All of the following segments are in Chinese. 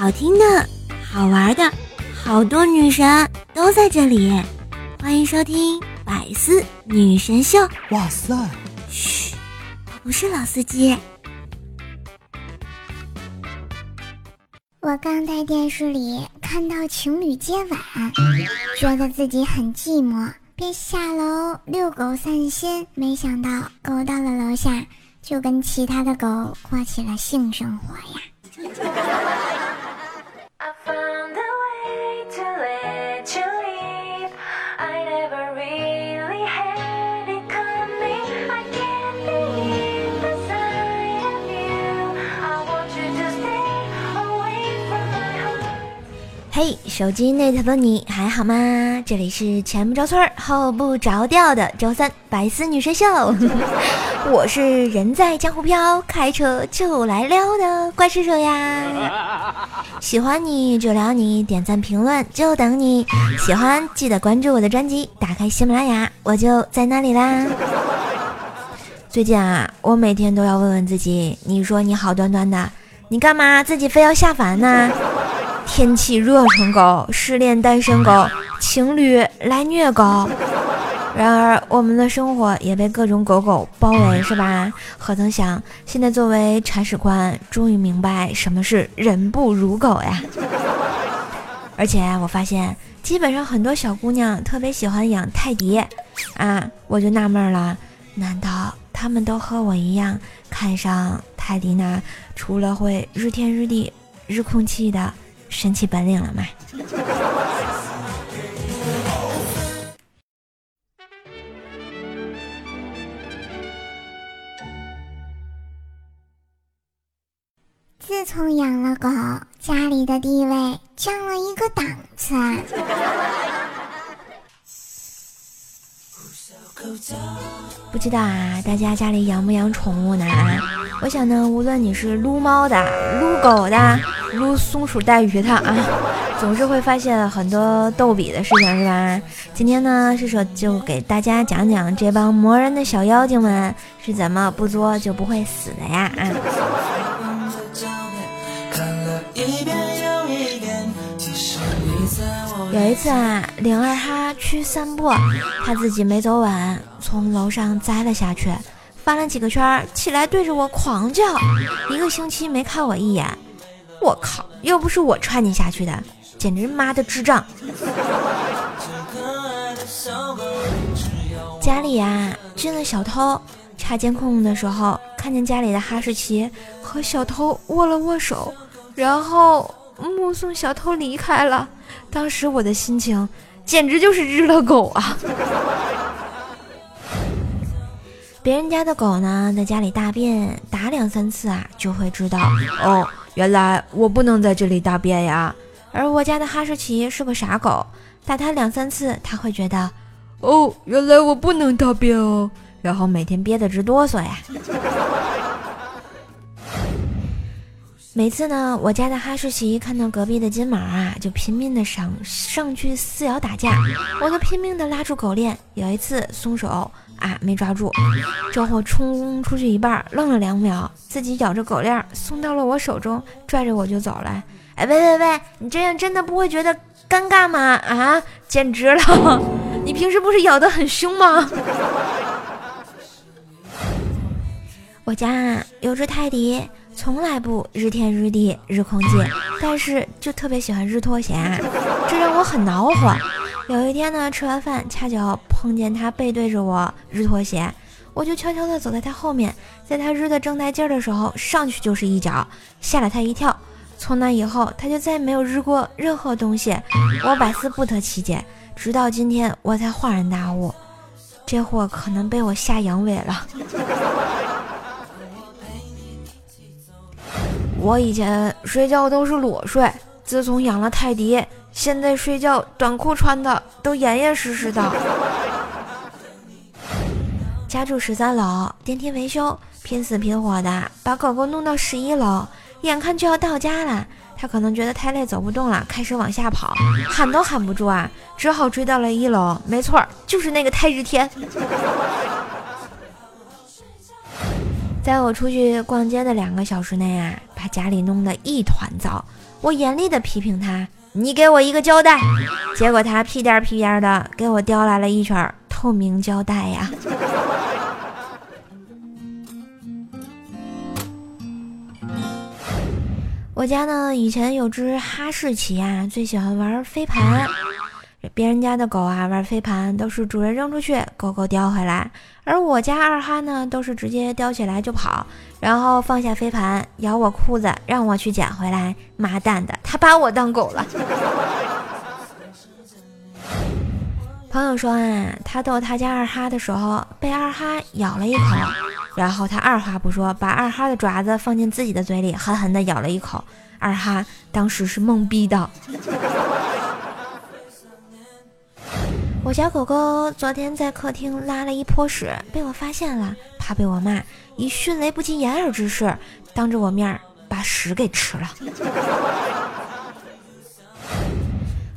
好听的、好玩的，好多女神都在这里，欢迎收听《百思女神秀》。哇塞！嘘，我不是老司机。我刚在电视里看到情侣接吻，觉得自己很寂寞，便下楼遛狗散心。没想到狗到了楼下，就跟其他的狗过起了性生活呀。嘿，手机那头的你还好吗？这里是前不着村后不着调的周三白丝女神秀，我是人在江湖飘，开车就来撩的怪叔叔呀。喜欢你就撩你，点赞评论就等你。喜欢记得关注我的专辑，打开喜马拉雅，我就在那里啦。最近啊，我每天都要问问自己，你说你好端端的，你干嘛自己非要下凡呢？天气热成狗，失恋单身狗，情侣来虐狗。然而，我们的生活也被各种狗狗包围，是吧？何曾想，现在作为铲屎官，终于明白什么是人不如狗呀！而且我发现，基本上很多小姑娘特别喜欢养泰迪，啊，我就纳闷了，难道他们都和我一样看上泰迪那除了会日天日地日空气的？神奇本领了吗？自从养了狗，家里的地位降了一个档次。不知道啊，大家家里养不养宠物呢？啊我想呢，无论你是撸猫的、撸狗的、撸松鼠、带鱼的啊，总是会发现很多逗比的事情，是吧？今天呢，是说就给大家讲讲这帮磨人的小妖精们是怎么不作就不会死的呀？啊！有一次啊，领二哈去散步，他自己没走稳，从楼上栽了下去，翻了几个圈，起来对着我狂叫，一个星期没看我一眼。我靠，又不是我踹你下去的，简直妈的智障！家里呀进了小偷，查监控的时候看见家里的哈士奇和小偷握了握手，然后目送小偷离开了。当时我的心情简直就是日了狗啊！别人家的狗呢，在家里大便打两三次啊，就会知道哦，原来我不能在这里大便呀。而我家的哈士奇是个傻狗，打它两三次，它会觉得哦，原来我不能大便哦，然后每天憋得直哆嗦呀。每次呢，我家的哈士奇看到隔壁的金毛啊，就拼命的上上去撕咬打架，我就拼命的拉住狗链。有一次松手啊，没抓住，这货冲出去一半，愣了两秒，自己咬着狗链松到了我手中，拽着我就走了。哎，喂喂喂，你这样真的不会觉得尴尬吗？啊，简直了！你平时不是咬得很凶吗？我家有只泰迪。从来不日天日地日空气，但是就特别喜欢日拖鞋，这让我很恼火。有一天呢，吃完饭恰巧碰见他背对着我日拖鞋，我就悄悄地走在他后面，在他日的正带劲儿的时候上去就是一脚，吓了他一跳。从那以后，他就再也没有日过任何东西，我百思不得其解。直到今天，我才恍然大悟，这货可能被我吓阳痿了。我以前睡觉都是裸睡，自从养了泰迪，现在睡觉短裤穿的都严严实实的。家住十三楼，电梯维修，拼死拼活的把狗狗弄到十一楼，眼看就要到家了，他可能觉得太累走不动了，开始往下跑，喊都喊不住啊，只好追到了一楼。没错，就是那个泰日天。在我出去逛街的两个小时内啊，把家里弄得一团糟。我严厉的批评他：“你给我一个胶带。”结果他屁颠屁颠的给我叼来了一圈透明胶带呀。我家呢，以前有只哈士奇啊，最喜欢玩飞盘。别人家的狗啊，玩飞盘都是主人扔出去，狗狗叼回来；而我家二哈呢，都是直接叼起来就跑，然后放下飞盘，咬我裤子，让我去捡回来。妈蛋的，他把我当狗了。朋友说啊，他逗他家二哈的时候，被二哈咬了一口。然后他二话不说，把二哈的爪子放进自己的嘴里，狠狠地咬了一口。二哈当时是懵逼的。我家狗狗昨天在客厅拉了一泼屎，被我发现了，怕被我骂，以迅雷不及掩耳之势，当着我面把屎给吃了。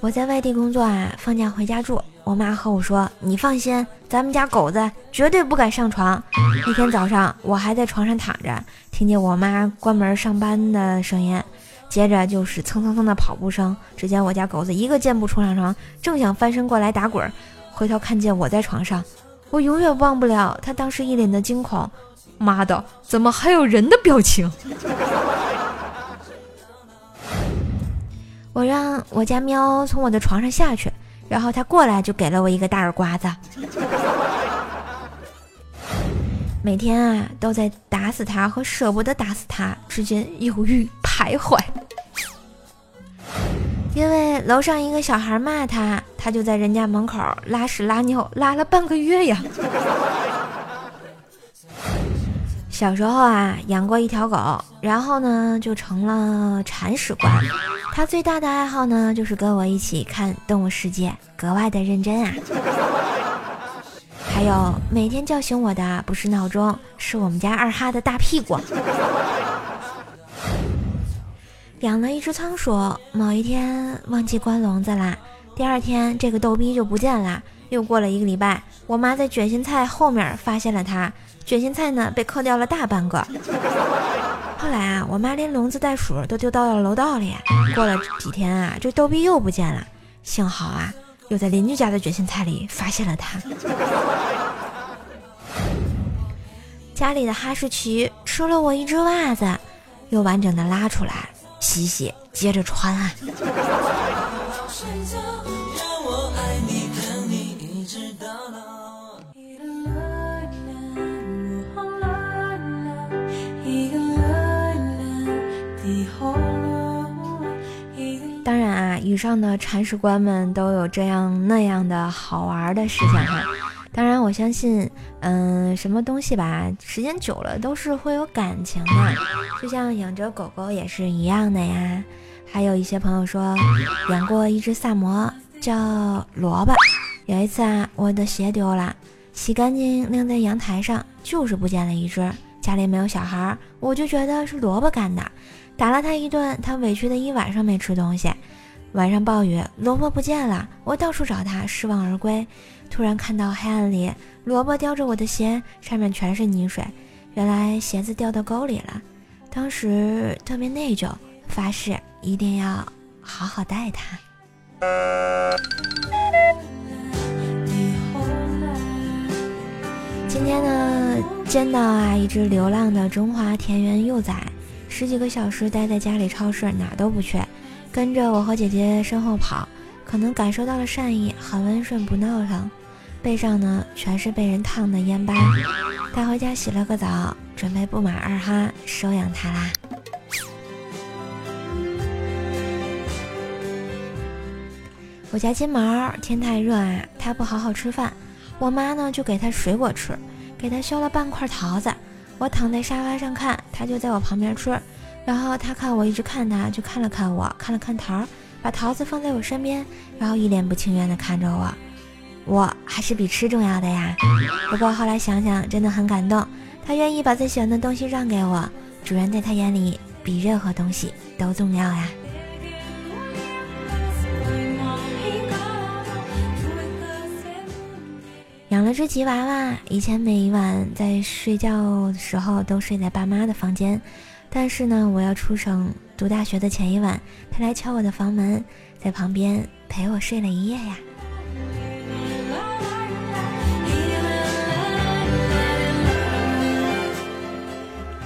我在外地工作啊，放假回家住。我妈和我说：“你放心，咱们家狗子绝对不敢上床。”一天早上，我还在床上躺着，听见我妈关门上班的声音，接着就是蹭蹭蹭的跑步声。只见我家狗子一个箭步冲上床，正想翻身过来打滚，回头看见我在床上，我永远忘不了他当时一脸的惊恐。妈的，怎么还有人的表情？我让我家喵从我的床上下去。然后他过来就给了我一个大耳刮子，每天啊都在打死他和舍不得打死他之间犹豫徘徊，因为楼上一个小孩骂他，他就在人家门口拉屎拉尿拉了半个月呀。小时候啊养过一条狗，然后呢就成了铲屎官。他最大的爱好呢，就是跟我一起看《动物世界》，格外的认真啊。还有每天叫醒我的不是闹钟，是我们家二哈的大屁股。养了一只仓鼠，某一天忘记关笼子啦，第二天这个逗逼就不见了。又过了一个礼拜，我妈在卷心菜后面发现了它，卷心菜呢被嗑掉了大半个。后来啊，我妈连笼子袋鼠都丢到了楼道里。过了几天啊，这逗逼又不见了。幸好啊，又在邻居家的卷心菜里发现了它。家里的哈士奇吃了我一只袜子，又完整的拉出来洗洗，接着穿啊。当然啊，以上的铲屎官们都有这样那样的好玩的事情哈。我相信，嗯，什么东西吧，时间久了都是会有感情的，就像养着狗狗也是一样的呀。还有一些朋友说，养过一只萨摩，叫萝卜。有一次啊，我的鞋丢了，洗干净晾在阳台上，就是不见了一只。家里没有小孩，我就觉得是萝卜干的。打了他一顿，他委屈的一晚上没吃东西。晚上暴雨，萝卜不见了，我到处找它，失望而归。突然看到黑暗里，萝卜叼着我的鞋，上面全是泥水，原来鞋子掉到沟里了。当时特别内疚，发誓一定要好好待它。今天呢，见到啊一只流浪的中华田园幼崽。十几个小时待在家里，超市哪都不去，跟着我和姐姐身后跑，可能感受到了善意，很温顺不闹腾。背上呢全是被人烫的烟疤，带回家洗了个澡，准备不满二哈收养它啦。我家金毛天太热啊，它不好好吃饭，我妈呢就给它水果吃，给它削了半块桃子。我躺在沙发上看，它就在我旁边吃，然后他看我一直看他，就看了看我，看了看桃，把桃子放在我身边，然后一脸不情愿的看着我。我还是比吃重要的呀。不过后来想想，真的很感动，他愿意把最喜欢的东西让给我，主人在他眼里比任何东西都重要呀。养了只吉娃娃，以前每一晚在睡觉的时候都睡在爸妈的房间，但是呢，我要出省读大学的前一晚，他来敲我的房门，在旁边陪我睡了一夜呀。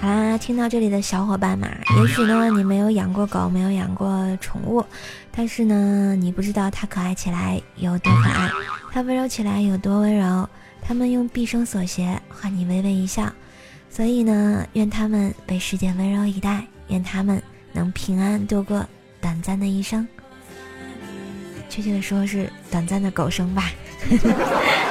好啦，听到这里的小伙伴们，也许呢你没有养过狗，没有养过宠物，但是呢你不知道它可爱起来有多可爱，它温柔起来有多温柔。它们用毕生所学换你微微一笑，所以呢，愿他们被世界温柔以待，愿他们能平安度过短暂的一生。确切的说，是短暂的狗生吧。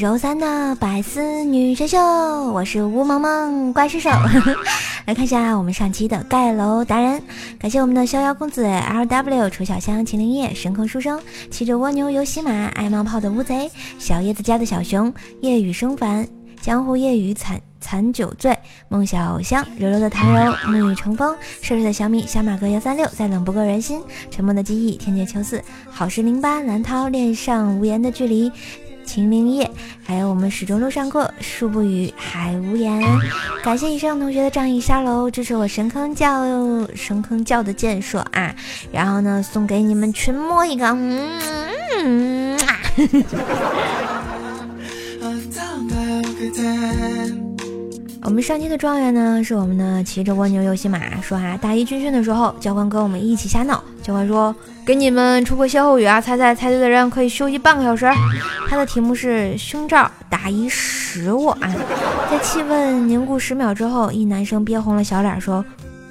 周三的百思女神秀，我是吴萌萌怪兽手。来看一下我们上期的盖楼达人，感谢我们的逍遥公子 L W、楚小香、秦灵叶、神空书生、骑着蜗牛游喜马、爱冒泡的乌贼、小叶子家的小熊、夜雨生烦、江湖夜雨惨。残酒醉，孟小香，柔柔的谭柔，沐雨成风，帅帅的小米，小马哥幺三六，再冷不够人心，沉默的记忆，天界秋四，好事零八，蓝涛，恋上无言的距离，秦明夜，还有我们始终路上过，树不语，海无言。感谢以上同学的仗义沙楼，支持我神坑教神坑教的建设啊！然后呢，送给你们群摸一个，嗯啊。我们上期的状元呢，是我们的骑着蜗牛游戏马。说啊，大一军训的时候，教官跟我们一起瞎闹。教官说，给你们出个歇后语啊，猜猜猜对的人可以休息半个小时。他的题目是胸罩打一十万。在气温凝固十秒之后，一男生憋红了小脸说，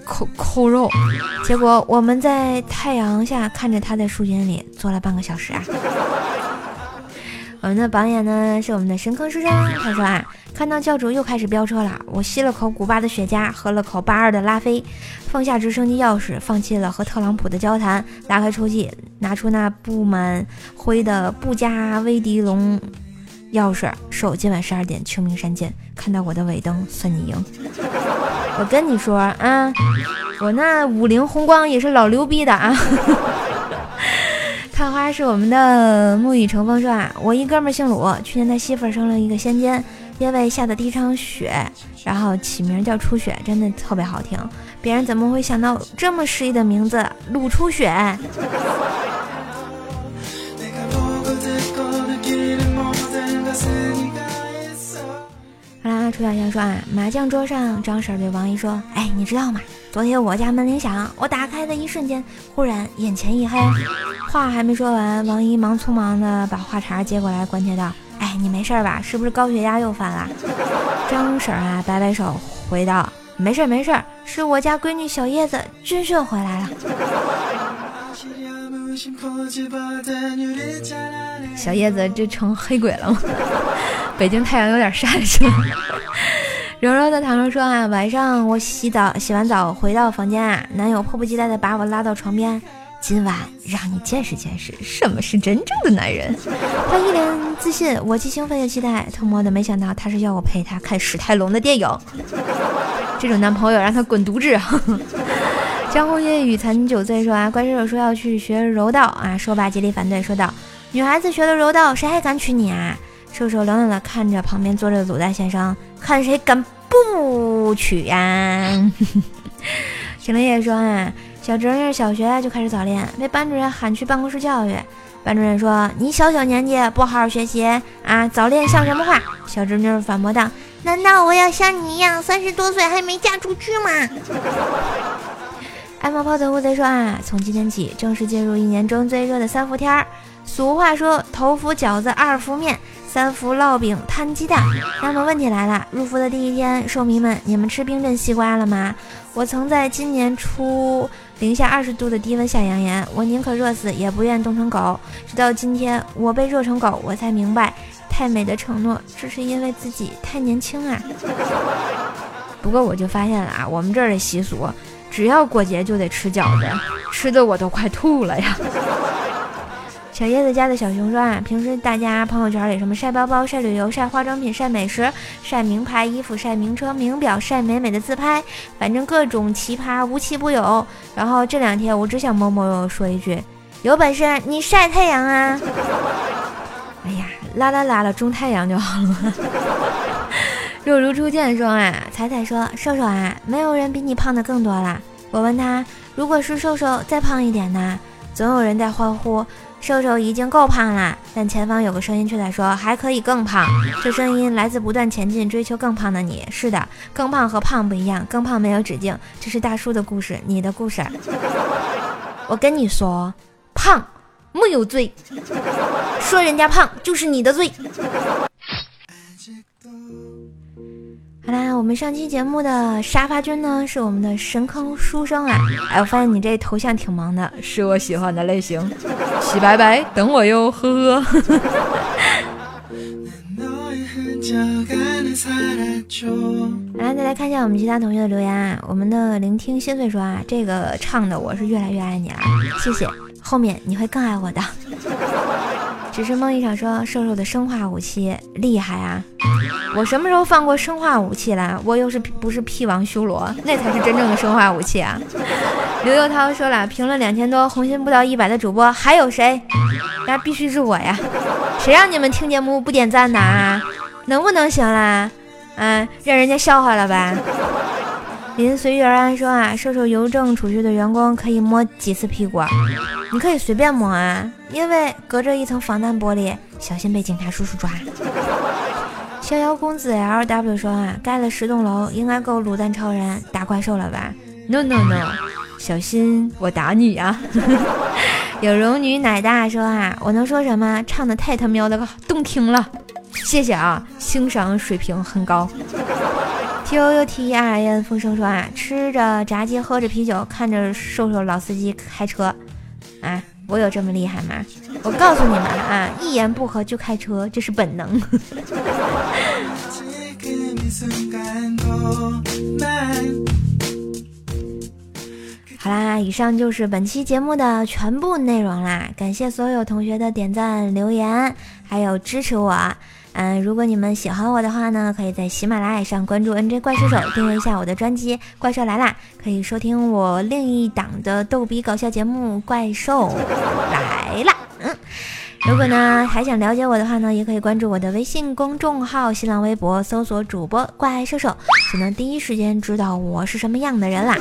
扣扣肉。结果我们在太阳下看着他在树荫里坐了半个小时啊。我们的榜眼呢是我们的神坑书生，他说啊，看到教主又开始飙车了，我吸了口古巴的雪茄，喝了口八二的拉菲，放下直升机钥匙，放弃了和特朗普的交谈，拉开抽屉，拿出那布满灰的布加威迪龙钥匙，手今晚十二点秋名山见，看到我的尾灯算你赢。我跟你说啊，我那五菱宏光也是老牛逼的啊。看花是我们的沐雨成风说啊，我一哥们姓鲁，去年他媳妇生了一个仙尖，因为下的第一场雪，然后起名叫初雪，真的特别好听。别人怎么会想到这么诗意的名字鲁初雪？好啦，楚小香说啊，麻将桌上，张婶对王姨说，哎，你知道吗？昨天我家门铃响，我打开的一瞬间，忽然眼前一黑。话还没说完，王姨忙匆忙的把话茬接过来，关切道：“哎，你没事吧？是不是高血压又犯了？”张婶啊摆摆手回道：“没事没事，是我家闺女小叶子军训回来了。”小叶子这成黑鬼了吗？北京太阳有点晒是吗？柔柔的糖柔说啊，晚上我洗澡，洗完澡回到房间啊，男友迫不及待的把我拉到床边。今晚让你见识见识什么是真正的男人。他一脸自信，我既兴奋又期待。偷摸的没想到他是要我陪他看史泰龙的电影。这种男朋友让他滚犊子！江湖夜雨残酒醉说啊，怪兽手说要去学柔道啊，说罢极力反对，说道：女孩子学了柔道，谁还敢娶你啊？瘦瘦冷冷的看着旁边坐着的卤蛋先生，看谁敢不娶呀？秦灵叶说啊。小侄女小学就开始早恋，被班主任喊去办公室教育。班主任说：“你小小年纪不好好学习啊，早恋像什么话？”小侄女反驳道：“难道我要像你一样三十多岁还没嫁出去吗？”爱冒泡的乌贼说：“啊，从今天起正式进入一年中最热的三伏天儿。俗话说，头伏饺子，二伏面，三伏烙饼，摊鸡蛋。那么问题来了，入伏的第一天，寿迷们，你们吃冰镇西瓜了吗？我曾在今年初。”零下二十度的低温下扬言，我宁可热死，也不愿冻成狗。直到今天，我被热成狗，我才明白，太美的承诺，只是因为自己太年轻啊。不过我就发现了啊，我们这儿的习俗，只要过节就得吃饺子，吃的我都快吐了呀。小叶子家的小熊说啊，平时大家朋友圈里什么晒包包、晒旅游、晒化妆品、晒美食、晒名牌衣服、晒名车、名表、晒美美的自拍，反正各种奇葩无奇不有。然后这两天我只想默默说一句：有本事你晒太阳啊！哎呀，拉拉拉了，种太阳就好了。若如初见说啊，彩彩说瘦瘦啊，没有人比你胖的更多了。我问他，如果是瘦瘦再胖一点呢？总有人在欢呼。瘦瘦已经够胖了，但前方有个声音却在说还可以更胖。这声音来自不断前进、追求更胖的你。是的，更胖和胖不一样，更胖没有止境。这是大叔的故事，你的故事。我跟你说，胖没有罪，说人家胖就是你的罪。好啦，我们上期节目的沙发君呢，是我们的神坑书生啊！哎，我发现你这头像挺萌的，是我喜欢的类型。洗白白，等我哟，呵呵。来，再来看一下我们其他同学的留言啊。我们的聆听心碎说啊，这个唱的我是越来越爱你了，谢谢。后面你会更爱我的。只是梦一场说瘦瘦的生化武器厉害啊！我什么时候放过生化武器了？我又是不是屁王修罗？那才是真正的生化武器啊！刘佑涛说了，评论两千多，红心不到一百的主播还有谁？那必须是我呀！谁让你们听节目不点赞的啊？能不能行啦？嗯，让人家笑话了吧？林随遇而安说啊，瘦瘦邮政储蓄的员工可以摸几次屁股？你可以随便摸啊，因为隔着一层防弹玻璃，小心被警察叔叔抓。逍遥公子 L W 说啊，盖了十栋楼，应该够卤蛋超人打怪兽了吧？No No No，小心我打你啊！有容女奶大说啊，我能说什么？唱的太他喵的动听了，谢谢啊，欣赏水平很高。T O U T R I N 风声说啊，吃着炸鸡，喝着啤酒，看着瘦瘦老司机开车，啊，我有这么厉害吗？我告诉你们啊，一言不合就开车，这是本能。好啦，以上就是本期节目的全部内容啦，感谢所有同学的点赞、留言，还有支持我。嗯，如果你们喜欢我的话呢，可以在喜马拉雅上关注 NJ 怪兽手，订阅一下我的专辑《怪兽来啦》，可以收听我另一档的逗比搞笑节目《怪兽来啦》。嗯，如果呢还想了解我的话呢，也可以关注我的微信公众号、新浪微博，搜索主播怪兽手，就能第一时间知道我是什么样的人啦。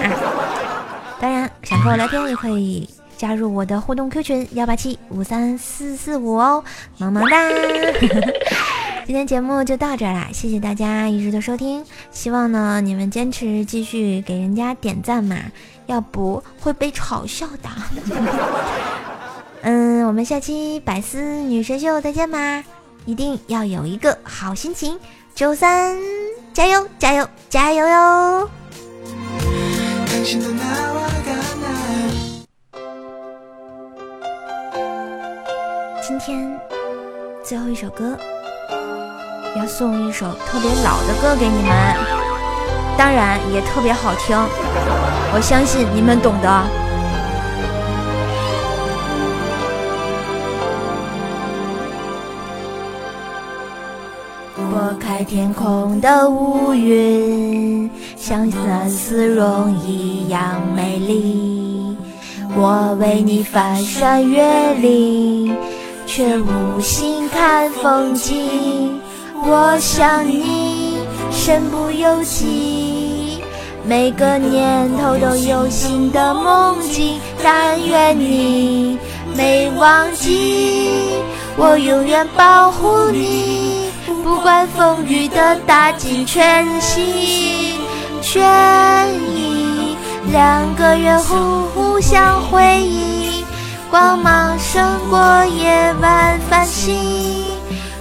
当然，想和我聊天也可以。加入我的互动 Q 群幺八七五三四四五哦，么么哒！今天节目就到这儿啦，谢谢大家一直的收听，希望呢你们坚持继续给人家点赞嘛，要不会被嘲笑的。嗯，我们下期百思女神秀再见吧，一定要有一个好心情，周三加油加油加油哟！今天最后一首歌，要送一首特别老的歌给你们，当然也特别好听，我相信你们懂得。拨开天空的乌云，像那丝绒一样美丽。我为你翻山越岭。却无心看风景，我想你身不由己，每个念头都有新的梦境。但愿你没忘记，我永远保护你，不管风雨的打击全心全意，两个人互互相辉映。光芒胜过夜晚繁星，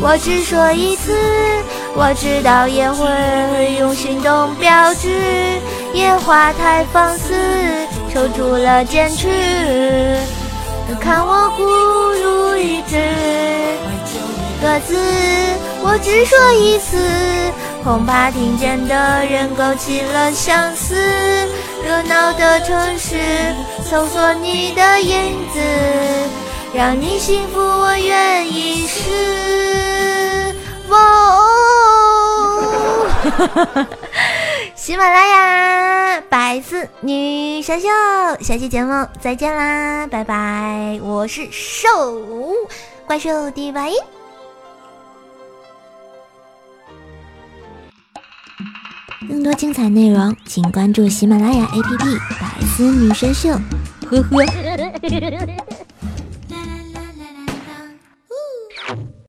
我只说一次，我知道也会用行动表示。野花太放肆，守住了坚持。看我孤注一掷，个字我只说一次，恐怕听见的人勾起了相思。热闹的城市，搜索你的影子，让你幸福，我愿意试。哦，喜马拉雅百思女神秀，下期节目再见啦，拜拜！我是兽怪兽第八音。更多精彩内容，请关注喜马拉雅 APP《百思女神秀》。呵呵。